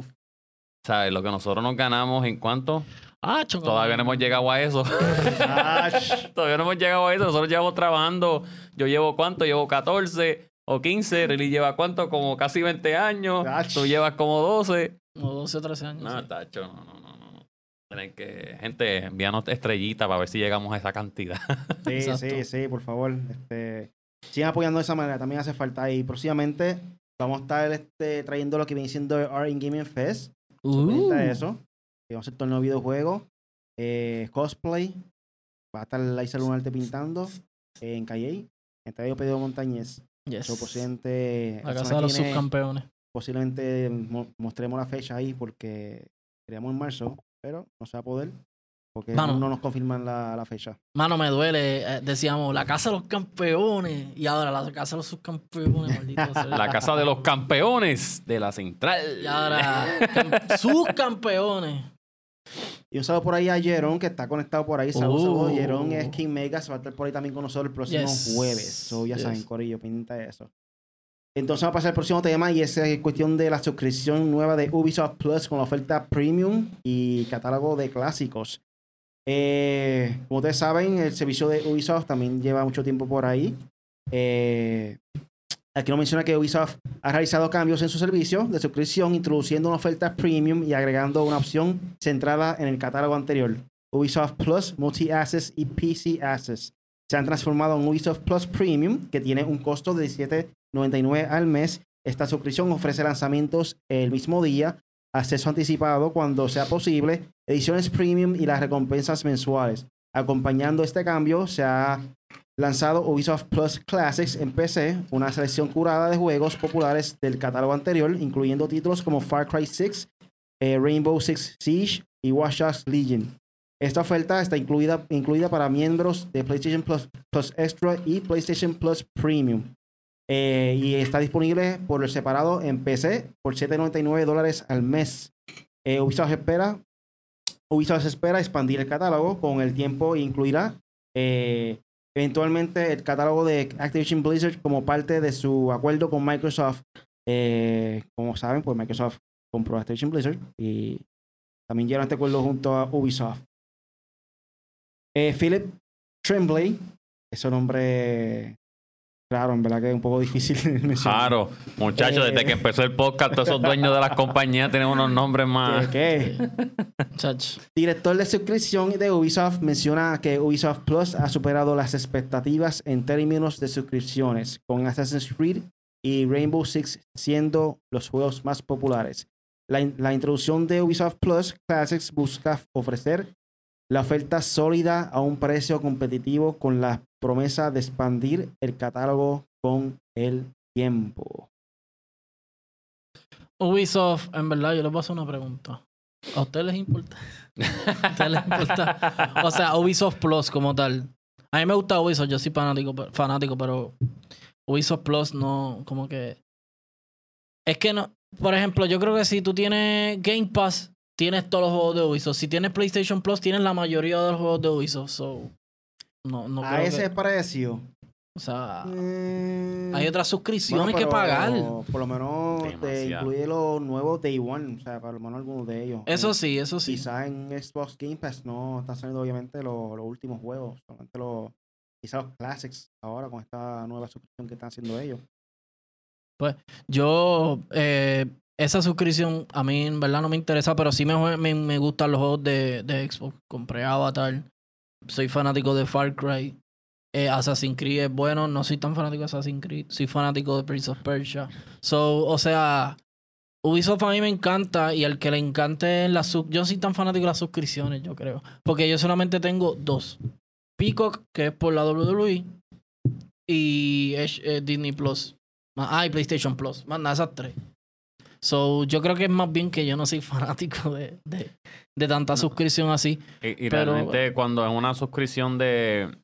¿Sabes? Lo que nosotros nos ganamos en cuánto,
Ah,
todavía no hemos llegado a eso. Todavía no hemos llegado a eso. Nosotros llevamos trabajando, yo llevo cuánto, llevo 14 o 15, Riley lleva cuánto, como casi 20 años,
Ach.
tú llevas como 12.
Como 12 o 13 años.
No,
sí.
tacho, no, no, no. no. Tienen que, gente, envíanos estrellitas para ver si llegamos a esa cantidad.
Sí,
Exacto.
sí, sí, por favor. Este, sigan apoyando de esa manera, también hace falta. Y próximamente vamos a estar este, trayendo lo que viene siendo el Art in Gaming Fest.
Uh,
eso. Y vamos a hacer torneo de videojuegos, eh, cosplay. Va a estar Laisa Lunarte pintando eh, en Calle. Entre ellos Pedro Montañez.
Yes.
Posiblemente,
La casa de los subcampeones.
posiblemente mo- mostremos la fecha ahí porque queríamos en marzo, pero no se va a poder. Porque
Mano.
no nos confirman la, la fecha.
Mano, me duele. eh, decíamos, la casa de los campeones. Y ahora la casa de los subcampeones, maldito sea.
La casa de los campeones de la central.
Y ahora, cam- subcampeones.
Y un saludo por ahí a Jerón, que está conectado por ahí. Saludos, saludos.
Uh.
Jerón es King Mega, se va a estar por ahí también con nosotros el próximo
Yes.
jueves. So, ya
Yes.
saben, Corillo, de eso. Entonces vamos a pasar al próximo tema y esa es cuestión de la suscripción nueva de Ubisoft Plus con la oferta Premium y catálogo de clásicos. Eh, como ustedes saben, el servicio de Ubisoft también lleva mucho tiempo por ahí. Eh, aquí nos menciona que Ubisoft ha realizado cambios en su servicio de suscripción, introduciendo una oferta premium y agregando una opción centrada en el catálogo anterior. Ubisoft Plus, Multi-Access y PC Access. Se han transformado en Ubisoft Plus Premium, que tiene un costo de $17.99 al mes. Esta suscripción ofrece lanzamientos el mismo día, acceso anticipado cuando sea posible, ediciones premium y las recompensas mensuales. Acompañando este cambio, se ha lanzado Ubisoft Plus Classics en PC, una selección curada de juegos populares del catálogo anterior, incluyendo títulos como Far Cry 6, eh, Rainbow Six Siege y Watch Dogs Legion. Esta oferta está incluida, incluida para miembros de PlayStation Plus, Plus Extra y PlayStation Plus Premium. Eh, y está disponible por el separado en PC por 7.99 dólares al mes. Eh, Ubisoft espera Ubisoft espera expandir el catálogo con el tiempo e incluirá eventualmente el catálogo de Activision Blizzard como parte de su acuerdo con Microsoft. Eh, como saben, pues Microsoft compró Activision Blizzard y también llegaron este acuerdo junto a Ubisoft. Eh, Philip Tremblay, ese nombre claro, en verdad que es un poco difícil de mencionar.
Claro, muchachos,
Eh.
desde que empezó el podcast, todos esos dueños de las compañías tienen unos nombres más.
¿Qué?
Chach.
Director de suscripción de Ubisoft menciona que Ubisoft Plus ha superado las expectativas en términos de suscripciones, con Assassin's Creed y Rainbow Six siendo los juegos más populares. La, in- la introducción de Ubisoft Plus Classics busca ofrecer la oferta sólida a un precio competitivo con la promesa de expandir el catálogo con el tiempo.
Ubisoft, en verdad, yo les voy a hacer una pregunta. ¿A ustedes les importa? ¿A ustedes les importa? O sea, Ubisoft Plus como tal. A mí me gusta Ubisoft, yo soy fanático, fanático, pero Ubisoft Plus no, como que... Es que no... Por ejemplo, yo creo que si tú tienes Game Pass, tienes todos los juegos de Ubisoft. Si tienes PlayStation Plus, tienes la mayoría de los juegos de Ubisoft. So, no, no
a ese
que-
precio.
O sea,
mm,
hay otras suscripciones
Bueno,
que
pero
pagar.
Por lo menos te incluye los nuevos Day One, o sea, por lo menos algunos de ellos.
Eso
Eh,
sí, eso sí.
Quizás en Xbox Game Pass no están saliendo obviamente los, los últimos juegos, solamente los, quizás los classics ahora con esta nueva suscripción que están haciendo ellos.
Yo, eh, esa suscripción a mí en verdad no me interesa, pero sí me, me, me gustan los juegos de, de Xbox. Compré Avatar, soy fanático de Far Cry. Eh, Assassin's Creed es bueno, no soy tan fanático de Assassin's Creed, soy fanático de Prince of Persia. So, o sea, Ubisoft a mí me encanta y al que le encante la sub... Yo soy tan fanático de las suscripciones, yo creo. Porque yo solamente tengo dos. Peacock, que es por la WWE, y eh, Disney Plus. Ah, y PlayStation Plus. Más esas tres. So, yo creo que es más bien que yo no soy fanático de, de, de tanta suscripción así.
Y, y
Pero-
realmente cuando es una suscripción de,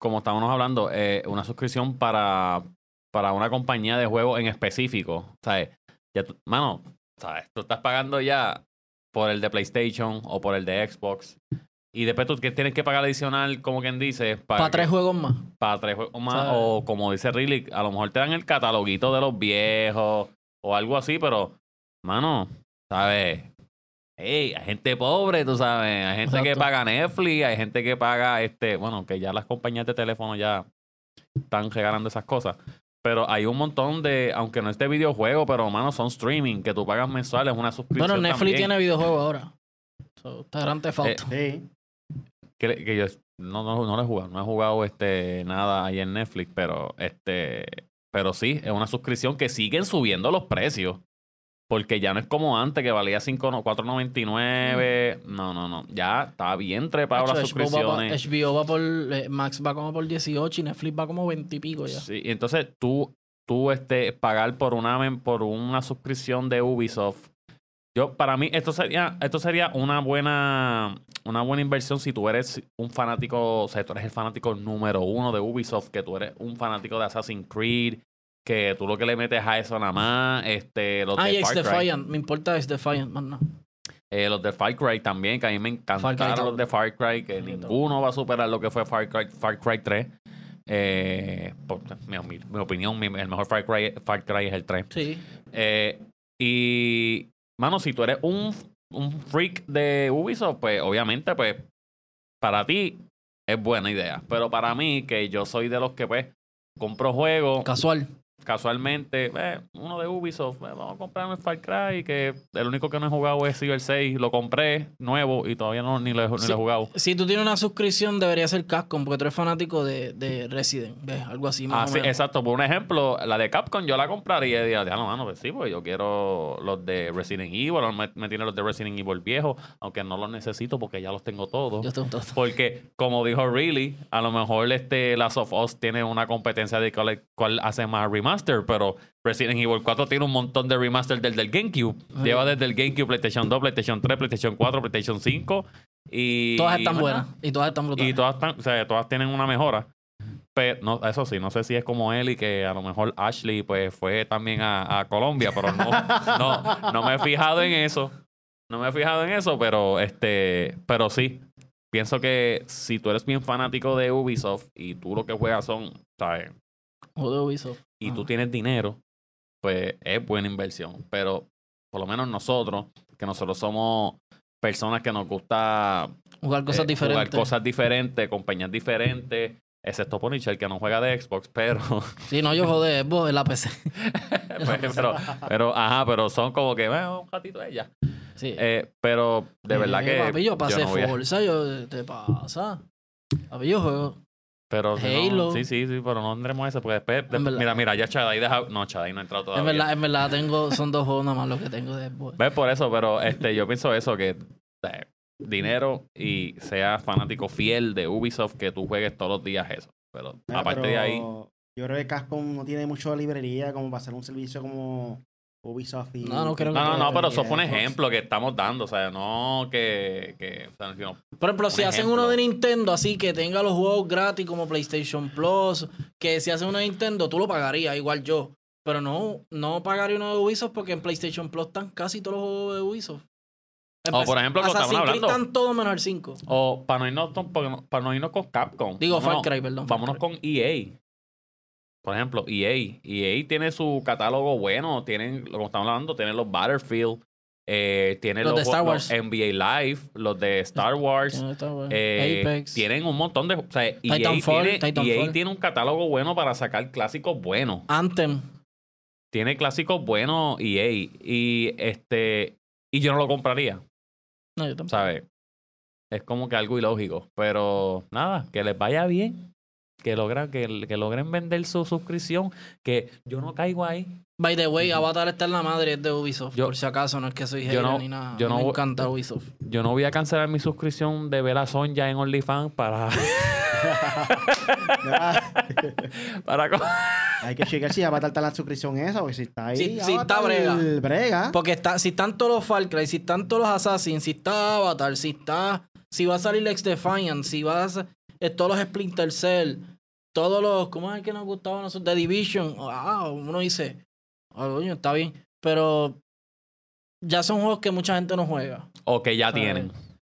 como estábamos hablando, eh, una suscripción para, para una compañía de juegos en específico, ¿sabes? Ya tú- mano, ¿sabes? Tú estás pagando ya por el de PlayStation o por el de Xbox. Y después tú que tienes que pagar adicional, como quien dice, para,
Para tres juegos más.
para tres juegos más.
¿Sabes?
O como dice Riley, a lo mejor te dan el cataloguito de los viejos o algo así, pero, mano, ¿sabes? Hey, hay gente pobre, tú sabes. Hay gente que paga Netflix, hay gente que paga este. Bueno, que ya las compañías de teléfono ya están regalando esas cosas. Pero hay un montón de, aunque no es de videojuego, pero mano, son streaming que tú pagas mensuales, una suscripción.
Bueno, Netflix
también.
tiene videojuegos ahora. So, está Grand Theft Auto.
Eh,
Sí.
que, que yo no, no, no lo he jugado, no he jugado este nada ahí en Netflix, pero este pero sí, es una suscripción que siguen subiendo los precios. Porque ya no es como antes que valía 5, no, 4.99. No, no, no. Ya está bien trepado
Hacho,
las
HBO va pa-
suscripciones.
HBO va por. eh, Max va como por 18 y Netflix va como 20 y pico ya.
Sí, entonces tú, tú este, pagar por una, por una suscripción de Ubisoft. Yo, para mí, esto sería, esto sería una buena, una buena inversión si tú eres un fanático, o sea, tú eres el fanático número uno de Ubisoft, que tú eres un fanático de Assassin's Creed, que tú lo que le metes a eso nada más, este, los
Ah,
de Far Cry,
Defiant. Me importa X Defiant, más no.
eh, los de Far Cry también, que a mí me encantaron los de Far Cry, que ninguno va a superar lo que fue Far Cry, Far Cry 3. Eh, por mi, mi- mi opinión, mi- el mejor Far Cry, Far Cry es el 3.
Sí.
Eh, y, mano, si tú eres un, un freak de Ubisoft, pues obviamente, pues, para ti es buena idea. Pero para mí, que yo soy de los que, pues, compro juegos
Casual.
Casualmente, eh, uno de Ubisoft, eh, vamos a comprarme Far Cry, que el único que no he jugado es Cyber 6, lo compré nuevo y todavía no ni lo, he- ni
Sí.
lo he jugado.
Si tú tienes una suscripción, debería ser Capcom, porque tú eres fanático de, de Resident. ¿Ves? Algo así, más
Ah,
o
sí,
menos.
exacto. Por un ejemplo, la de Capcom yo la compraría y diría, no, mano, pues sí, pues yo quiero los de Resident Evil, me, me tiene los de Resident Evil viejo, aunque no los necesito porque ya los tengo todos.
Yo tengo todo.
Porque, como dijo Really, a lo mejor este Last of Us tiene una competencia de cuál, cuál hace más remaster, pero Resident Evil 4 tiene un montón de remaster del, del GameCube.
Ay.
Lleva desde el GameCube, PlayStation 2, PlayStation 3, PlayStation 4, PlayStation 5. Y,
Todas están
y,
buenas. Y todas están brutales.
Y todas, están, o sea, todas tienen una mejora. Pero, no, eso sí, no sé si es como él y que a lo mejor Ashley pues fue también a, a Colombia, pero no, no, no me he fijado en eso. No me he fijado en eso, pero este, pero sí. Pienso que si tú eres bien fanático de Ubisoft y tú lo que juegas son, ¿sabes?
O de Ubisoft.
Y tú tienes dinero, pues es buena inversión. Pero por lo menos nosotros, que nosotros somos personas que nos gusta
Jugar cosas
eh,
diferentes.
Jugar cosas diferentes, compañías diferentes. Excepto Punisher, que no juega de Xbox, pero,
Sí, no, yo jodé Xbox en la PC.
pues, pero, pero, ajá, pero son como que, bueno, un ratito ella.
Sí.
Eh, pero de verdad
Eh,
que.
Papi, yo pasé
no voy a-
Forza, yo, ¿te pasa? Papi, yo juego.
Pero si no- sí, sí, sí, pero no tendremos eso, porque después. Mira, mira, ya Chadai deja. No, Chadai no ha entrado todavía.
En verdad, en verdad tengo, son dos juegos nada más los que tengo de Xbox.
¿Ves por eso? Pero este, yo pienso eso, que eh, dinero y seas fanático fiel de Ubisoft, que tú juegues todos los días eso. Pero
Mira,
aparte
pero
de ahí.
Yo creo que Capcom no tiene mucha librería como para hacer un servicio como Ubisoft y...
No, no creo que-
No, no, no, pero eso fue un ejemplo que estamos dando. O sea, no que. que o sea, no-
Por ejemplo, si hacen uno de Nintendo así que tenga los juegos gratis como PlayStation Plus, que si hacen uno de Nintendo, tú lo pagarías, igual yo. Pero no, no pagaría uno de Ubisoft porque en PlayStation Plus están casi todos los juegos de Ubisoft.
O, por ejemplo, lo estaban hablando.
están todos menos el 5.
O para no irnos, con- para no irnos con Capcom.
Digo, Far
vámonos-
Cry, perdón. Far
Vámonos
Cry.
con EA. Por ejemplo, EA. EA tiene su catálogo bueno. Tienen, como estamos hablando, tienen los Battlefield. Eh, tienen
Los
los,
de Star
los
Wars.
NBA Live. Los de Star Wars. Eh,
Apex.
Tienen un montón de. O sea, EA,
Titanfall,
tiene,
Titanfall.
EA tiene un catálogo bueno para sacar clásicos buenos.
Anthem.
Tiene clásicos buenos EA. Y este. Y yo no lo compraría.
No, yo tampoco.
¿sabes? Es como que algo ilógico. Pero nada, que les vaya bien. Que logran, que, que logren vender su suscripción. Que yo no caigo ahí.
By the way, Avatar está en la madre, es de Ubisoft.
Yo-
por si acaso, no es que soy
yo
hater
no-
ni nada.
yo
me
no voy-
encanta Ubisoft.
Yo no voy a cancelar mi suscripción de ver a Sonja en OnlyFans para. para
Hay que checar si ya va a tratar la suscripción esa, porque si está ahí...
Si- si está
Avatar,
brega.
brega.
Porque está, si están todos los Far Cry, si están todos los Assassins, si está Avatar, si está. Si va a salir Ex Defiant, si va a todos los Splinter Cell, todos los. ¿Cómo es el que nos gustaba a nosotros? The Division. Ah, uno dice. Coño, está bien. pero ya son juegos que mucha gente no juega.
O que ya tienen.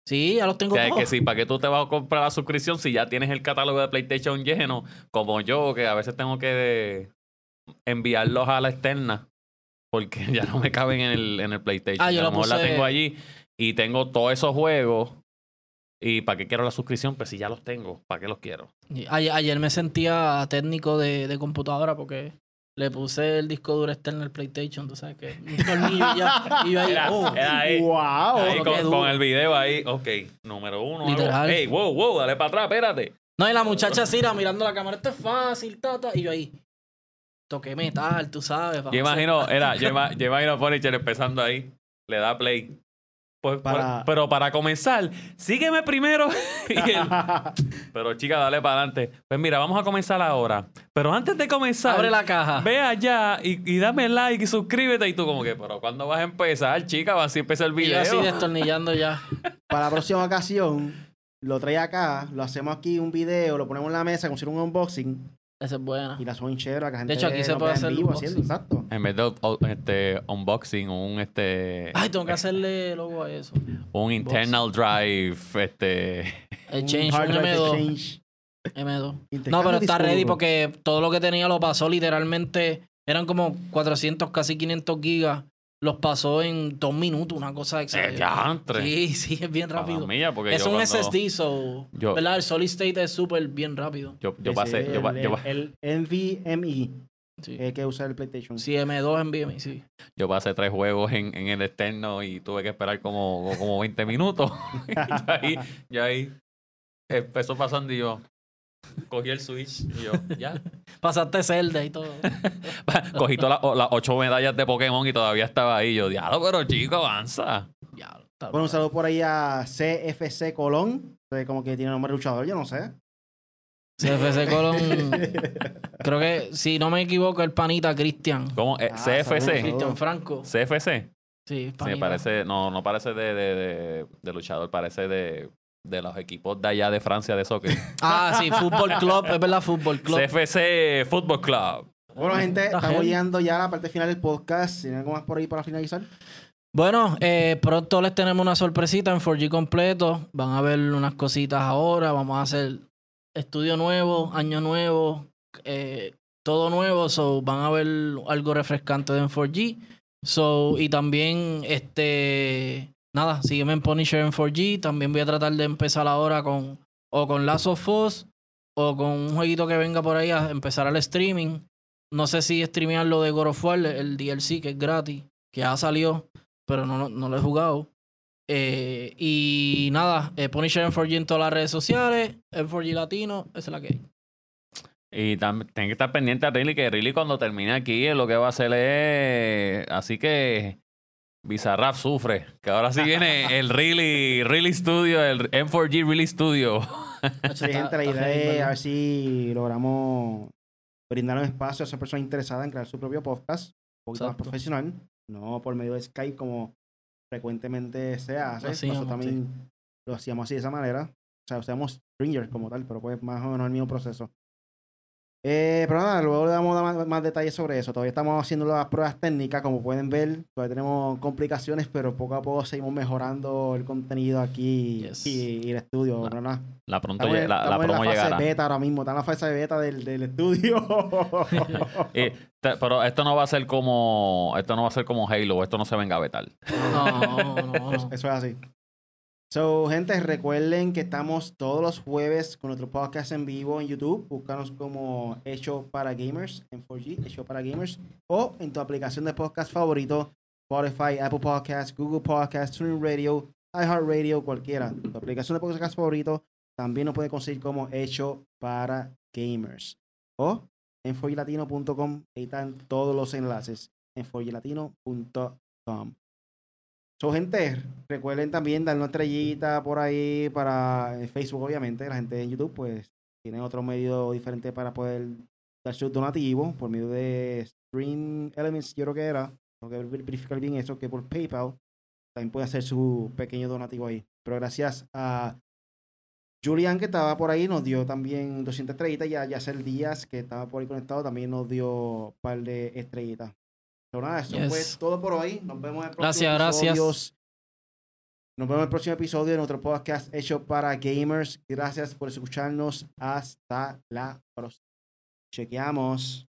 Sí, ya los
O
tengo
sea, es que sí, ¿para qué tú te vas a comprar la suscripción si ya tienes el catálogo de PlayStation lleno? Como yo, que a veces tengo que enviarlos a la externa porque ya no me caben en el, en el PlayStation.
Ah, yo
a lo mejor la
puse-
tengo allí y tengo todos esos juegos. ¿Y para qué quiero la suscripción? Pues si ya los tengo, ¿para qué los quiero?
Ayer, ayer me sentía técnico de, de computadora porque le puse el disco duro externo al PlayStation, tú sabes que un tornillo y ya. Y yo ahí,
Era-
oh,
era ahí.
¡Wow!
Ahí
lo
con, el video ahí, ok, número uno.
Literal.
Hey, wow, wow, dale para atrás, espérate.
No, y la muchacha así, era mirando la cámara, esto es fácil, tata. Y yo ahí, toqué metal, tú sabes.
Yo imagino, era, yo, ima- yo imagino a Punisher empezando ahí, le da play. Pues,
Para-
Pero para comenzar, sígueme primero. Y él, pero chica, dale para adelante. Pues mira, vamos a comenzar ahora. Pero antes de comenzar,
Abre la caja.
ve allá y, y dame like y suscríbete. Y tú como que, pero ¿cuándo vas a empezar, chica? Va así empieza el
Y yo
video.
así destornillando ya.
Para la próxima ocasión, lo trae acá, lo hacemos aquí un video, lo ponemos en la mesa como si fuera un unboxing
Esa es buena.
y la hacemos en chévere que la gente
De hecho, aquí se puede
en
hacer
vivo
unboxing.
haciendo, exacto.
En vez de o- este, unboxing, un este
Ay, tengo que hacerle logo a eso.
un internal drive, este
El
Un
change,
hard
un
drive
M2.
exchange.
M2. No, pero está
disco
ready porque todo lo que tenía lo pasó literalmente. Eran como 400, casi 500 gigas. Los pasó en dos minutos, una cosa
eh,
exagerada.
diantre.
Sí, sí, es bien rápido.
Para mía, porque
Es
yo
un
cuando-
SSD, so.
Yo-
¿Verdad? El solid state es súper bien rápido.
Yo, yo pasé,
es
yo, pa-
el,
yo pa-
el, el NVMe
Sí.
que hay que usar el PlayStation.
Sí, M2 en BMI, sí.
yo pasé tres juegos en, en el externo y tuve que esperar como, como 20 minutos. y ahí, ahí empezó pasando y yo cogí el Switch y yo, ya.
Pasaste Zelda y todo.
Cogí todas las ocho medallas de Pokémon y todavía estaba ahí. Yo, diablo, pero chico, avanza.
Está
Bueno, un saludo por ahí a CFC Colón, como que tiene nombre de luchador, yo no sé.
CFC Colón. creo que, si no me equivoco, el panita Cristian.
¿Cómo? Eh,
Ah,
CFC.
Cristian Franco.
CFC.
Sí,
Sí,
panita.
parece, no, no parece de, de, de, de luchador, parece de, de los equipos de allá de Francia de soccer.
Ah, sí, Fútbol Club. Es verdad, Fútbol Club.
CFC Football Club.
Bueno, gente,
Está
estamos llegando ya a la parte final del podcast. ¿Tienen algo más por ahí para finalizar?
Bueno, eh, pronto les tenemos una sorpresita en 4G completo. Van a ver unas cositas ahora. Vamos a hacer estudio nuevo, año nuevo, eh, todo nuevo. So, van a ver algo refrescante en 4G. So, y también, este, nada, sígueme en Punisher en 4G. También voy a tratar de empezar ahora con, o con Last of Us, o con un jueguito que venga por ahí a empezar al streaming. No sé si streamear lo de God of War, el DLC que es gratis, que ya salió pero no, no, no lo he jugado. Eh, y nada, eh, Punisher en 4G en todas las redes sociales, en 4G Latino, esa es la que hay.
Y también tienen que estar pendiente a Riley, que Riley cuando termine aquí lo que va a hacer es... Así que Bizarrap sufre, que ahora sí viene el Riley, Riley Studio, el M4G Riley Studio.
Sí, gente, la idea es a ver si logramos brindar un espacio a esas personas interesadas en crear su propio podcast, un poquito más profesional, no por medio de Skype como frecuentemente se hace.
Lo hacíamos,
Nosotros también lo hacíamos así de esa manera. O sea, usamos Stringer como tal, pero pues más o menos el mismo proceso. Eh, pero nada, luego le damos más, más detalles sobre eso. Todavía estamos haciendo las pruebas técnicas, como pueden ver. Todavía tenemos complicaciones, pero poco a poco seguimos mejorando el contenido aquí
Yes.
y, y el estudio.
La-. La pronto
Estamos,
la,
estamos en la fase
llegará.
beta ahora mismo, está en la fase de beta del, del estudio.
Y te- pero esto no va a ser como esto no va a ser como Halo, esto no se venga a vetar.
No, no,
Eso
no.
es así. So, gente, recuerden que estamos todos los jueves con nuestro podcast en vivo en YouTube. Búscanos como Hecho para Gamers en 4G, Hecho para Gamers. O en tu aplicación de podcast favorito, Spotify, Apple Podcasts, Google Podcasts, TuneIn Radio, iHeartRadio, cualquiera. Tu aplicación de podcast favorito también nos puede conseguir como Hecho para Gamers. O en 4glatino.com, ahí están todos los enlaces en 4glatino.com. So, gente, recuerden también dar una estrellita por ahí para eh, Facebook, obviamente. La gente en YouTube, pues, tiene otro medio diferente para poder dar su donativo por medio de Stream Elements, yo creo que era. Tengo que ver- verificar bien eso, que por PayPal también puede hacer su pequeño donativo ahí. Pero gracias a Julian, que estaba por ahí, nos dio también 200 estrellitas. Y a Yacel Díaz, que estaba por ahí conectado, también nos dio un par de estrellitas. Pero nada, eso
Yes.
fue todo por hoy. Nos vemos en el próximo
Gracias, gracias.
Nos vemos en el próximo episodio de nuestro podcast hecho para gamers. Gracias por escucharnos. Hasta la próxima. Chequeamos.